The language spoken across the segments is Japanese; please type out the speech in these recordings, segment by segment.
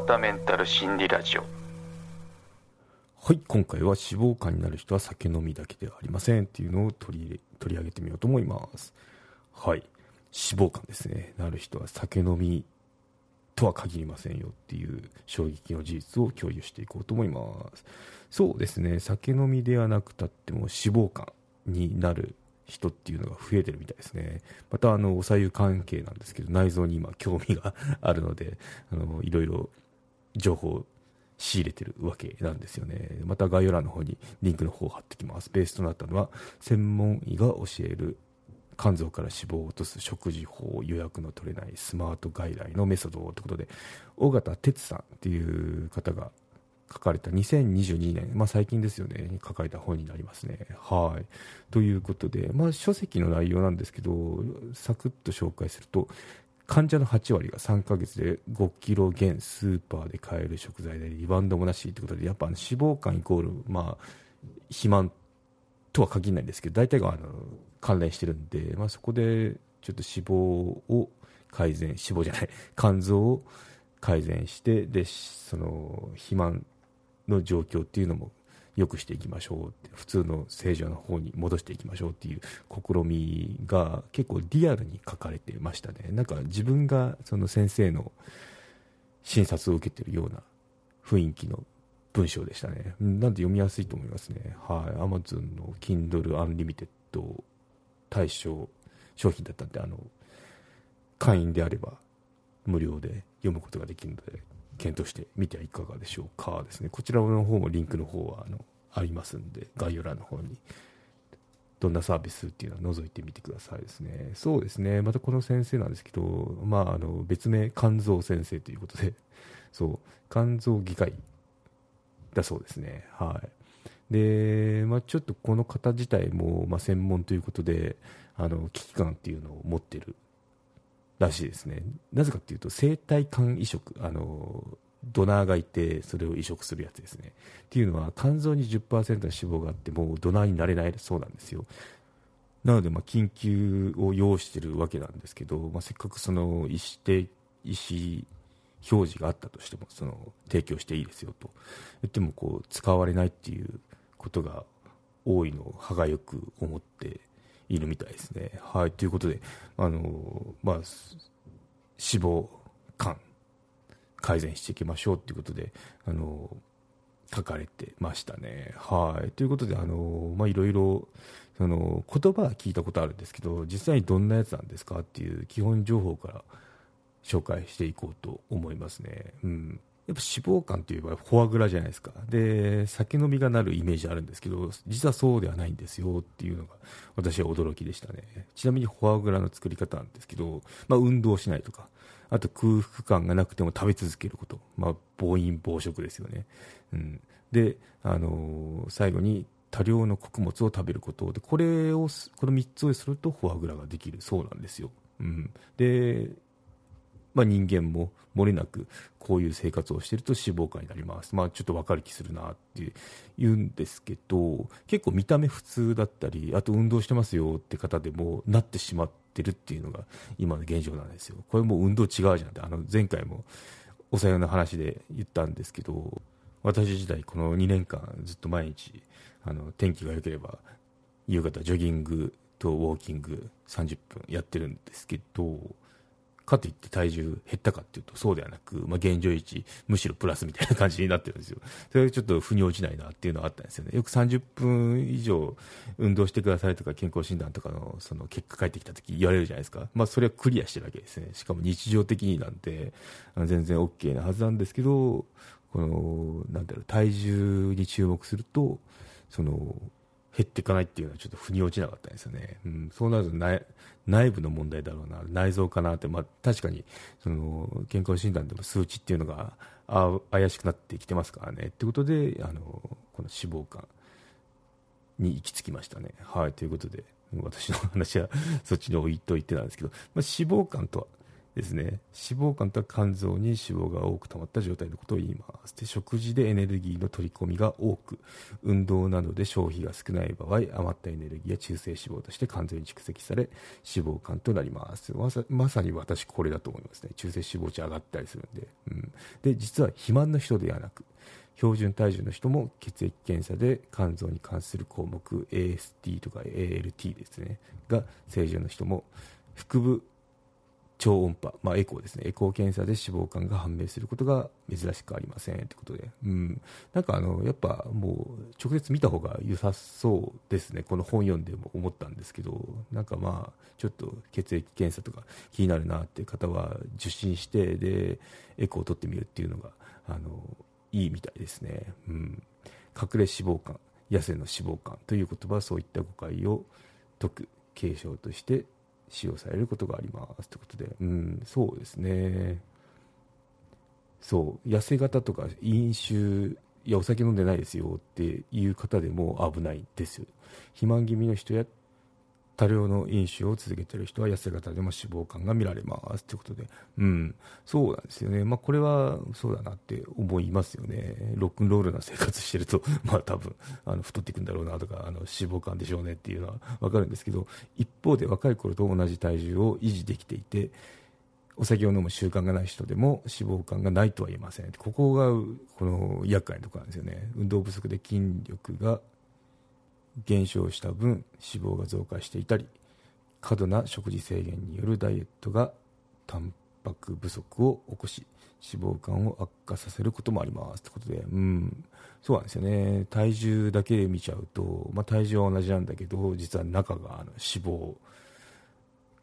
川田メンタル心理ラジオ。はい今回は脂肪肝になる人は酒飲みだけではありませんっていうのを取り取り上げてみようと思います。はい。脂肪肝ですね。なる人は酒飲みとは限りませんよっていう衝撃の事実を共有していこうと思います。そうですね。酒飲みではなくたっても脂肪肝になる人っていうのが増えてるみたいですね。また、あの、お左右関係なんですけど、内臓に今興味があるので、あの、いろいろ情報を仕入れてるわけなんですよね。また概要欄の方にリンクの方を貼ってきます。ベースとなったのは、専門医が教える肝臓から脂肪を落とす食事法予約の取れないスマート外来のメソッドということで尾形哲さんっていう方が書かれた2022年、まあ、最近ですよね、に書かれた本になりますね。はい。ということで、まあ、書籍の内容なんですけど、サクッと紹介すると、患者の8割が3ヶ月で5キロ減スーパーで買える食材でリバウンドもなしということで、やっぱ脂肪肝イコール、まあ、肥満とは限らないんですけど、大体があの関連してるんで、まあ、そこでちょっと脂肪を改善、脂肪じゃない、肝臓を改善して、で、その肥満の状況っていうのも良くしていきましょうって普通の正常の方に戻していきましょうっていう試みが結構リアルに書かれてましたね。なんか自分がその先生の診察を受けてるような雰囲気の文章でしたね。なんで読みやすいと思いますね。はい。Amazon の Kindle Unlimited 対象商品だったんであの会員であれば無料で読むことができるので検討してみてはいかがでしょうかですね。こちらの方もリンクの方はあのありますんで、概要欄の方にどんなサービスっていうのは覗いてみてくださいですね。そうですね。またこの先生なんですけど、まあ、あの、別名、肝臓先生ということで、そう、肝臓外科医だそうですね。はい。で、まあ、ちょっとこの方自体も、まあ、専門ということで、あの、危機感っていうのを持ってるらしいですね。なぜかっていうと、生体肝移植、あの、ドナーがいて、それを移植するやつですね。っていうのは、肝臓に10%の脂肪があって、もうドナーになれないそうなんですよ。なので、ま、緊急を要しているわけなんですけど、まあ、せっかくその意思的、意思表示があったとしても、その、提供していいですよと。言っても、こう、使われないっていうことが多いのを歯がよく思っているみたいですね。はい、ということで、あのまあ、脂肪肝改善していきましょうということで、あの書かれてましたね。はい、ということで、あのまあ、いろいろその言葉は聞いたことあるんですけど、実際にどんなやつなんですかっていう基本情報から紹介していこうと思いますね。うんやっぱ脂肪肝といえばフォアグラじゃないですか。で、酒飲みがなるイメージあるんですけど、実はそうではないんですよっていうのが私は驚きでしたね。ちなみにフォアグラの作り方なんですけど、まあ運動しないとか、あと空腹感がなくても食べ続けること。まあ暴飲暴食ですよね。うん。で、あのー、最後に多量の穀物を食べることで、これを、この3つをするとフォアグラができるそうなんですよ。うん。で、まあ、人間も漏れなくこういう生活をしていると脂肪肝になります、まあ、ちょっと分かる気するなって言うんですけど結構見た目普通だったりあと運動してますよって方でもなってしまってるっていうのが今の現状なんですよ。これもう運動違うじゃんってあの前回もおさよの話で言ったんですけど私自体この2年間ずっと毎日あの天気が良ければ夕方ジョギングとウォーキング30分やってるんですけどかといって体重減ったかっていうとそうではなく、まあ、現状維持、むしろプラスみたいな感じになってるんですよ。それがちょっと腑に落ちないなっていうのはあったんですよね。よく30分以上運動してくださいとか健康診断とかのその結果返ってきた時言われるじゃないですか。まあそれはクリアしてるわけですね。しかも日常的になんて全然 OK なはずなんですけど、この、なんだろう、体重に注目すると、その、減っていかないっていうのはちょっと腑に落ちなかったんですよね。うん、そうなると内内部の問題だろうな、内臓かなって、まあ、確かにその健康診断でも数値っていうのがあ怪しくなってきてますからね。ってことで、あのこの脂肪肝に行き着きましたね。はい、ということで、私の話はそっちに置いといてなんですけど、まあ、脂肪肝とは、ですね。脂肪肝とは肝臓に脂肪が多く溜まった状態のことを言います。で食事でエネルギーの取り込みが多く運動などで消費が少ない場合余ったエネルギーや中性脂肪として肝臓に蓄積され脂肪肝となります。まさに私これだと思いますね。中性脂肪値上がったりするんで,、うん、で実は肥満の人ではなく標準体重の人も血液検査で肝臓に関する項目 AST とか ALT ですね。が正常の人も腹部超音波、まあ、エコーですね。エコー検査で脂肪肝が判明することが珍しくありませんということで、うん、なんかあのやっぱもう直接見た方が良さそうですね。この本読んでも思ったんですけど。なんかまあちょっと血液検査とか気になるなっていう方は受診してでエコーを取ってみるっていうのがあのいいみたいですね、うん、隠れ脂肪肝痩せの脂肪肝という言葉はそういった誤解を解く継承として使用されることがありますということで、うん、そうですね。そう。痩せ型とか飲酒いやお酒飲んでないですよっていう方でも危ないですよ。肥満気味の人や多量の飲酒を続けている人は痩せ型でも脂肪肝が見られます。ということで、うん、そうなんですよね、まあ、これはそうだなって思いますよね、ロックンロールな生活してると、まあ多分あの太っていくんだろうなとか、あの脂肪肝でしょうねっていうのは分かるんですけど、一方で若い頃と同じ体重を維持できていて、お酒を飲む習慣がない人でも脂肪肝がないとは言えません、ここがこの厄介なところなんですよね、運動不足で筋力が減少した分脂肪が増加していたり過度な食事制限によるダイエットがタンパク不足を起こし脂肪肝を悪化させることもありますということで、うん、そうなんですよね。体重だけ見ちゃうと、まあ、体重は同じなんだけど実は中があの脂肪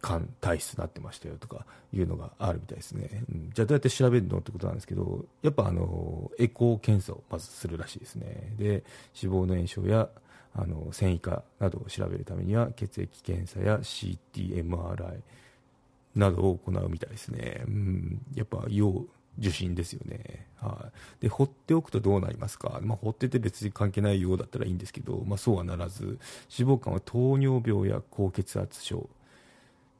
肝体質になってましたよとかいうのがあるみたいですね、うん、じゃあどうやって調べるのってことなんですけどやっぱあのエコー検査をまずするらしいですね。で脂肪の炎症やあの繊維化などを調べるためには血液検査や CTMRI などを行うみたいですね、うん、やっぱ要受診ですよね、はい、で放っておくとどうなりますか、まあ、放ってて別に関係ないようだったらいいんですけど、まあ、そうはならず脂肪肝は糖尿病や高血圧症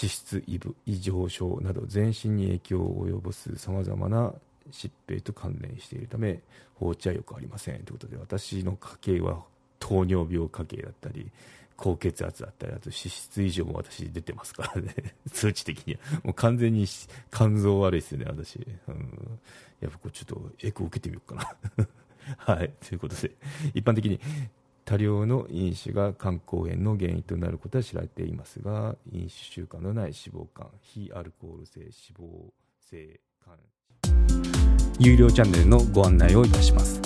脂質異常症など全身に影響を及ぼすさまざまな疾病と関連しているため放置はよくありません。ということで私の家系は糖尿病家系だったり高血圧だったりあと脂質異常も私出てますからね。数値的には。もう完全に肝臓悪いですよね私、うん、やっぱこれちょっとエコー受けてみようかな。はい。ということで一般的に多量の飲酒が肝硬変の原因となることは知られていますが飲酒習慣のない脂肪肝非アルコール性脂肪性肝。有料チャンネルのご案内をいたします。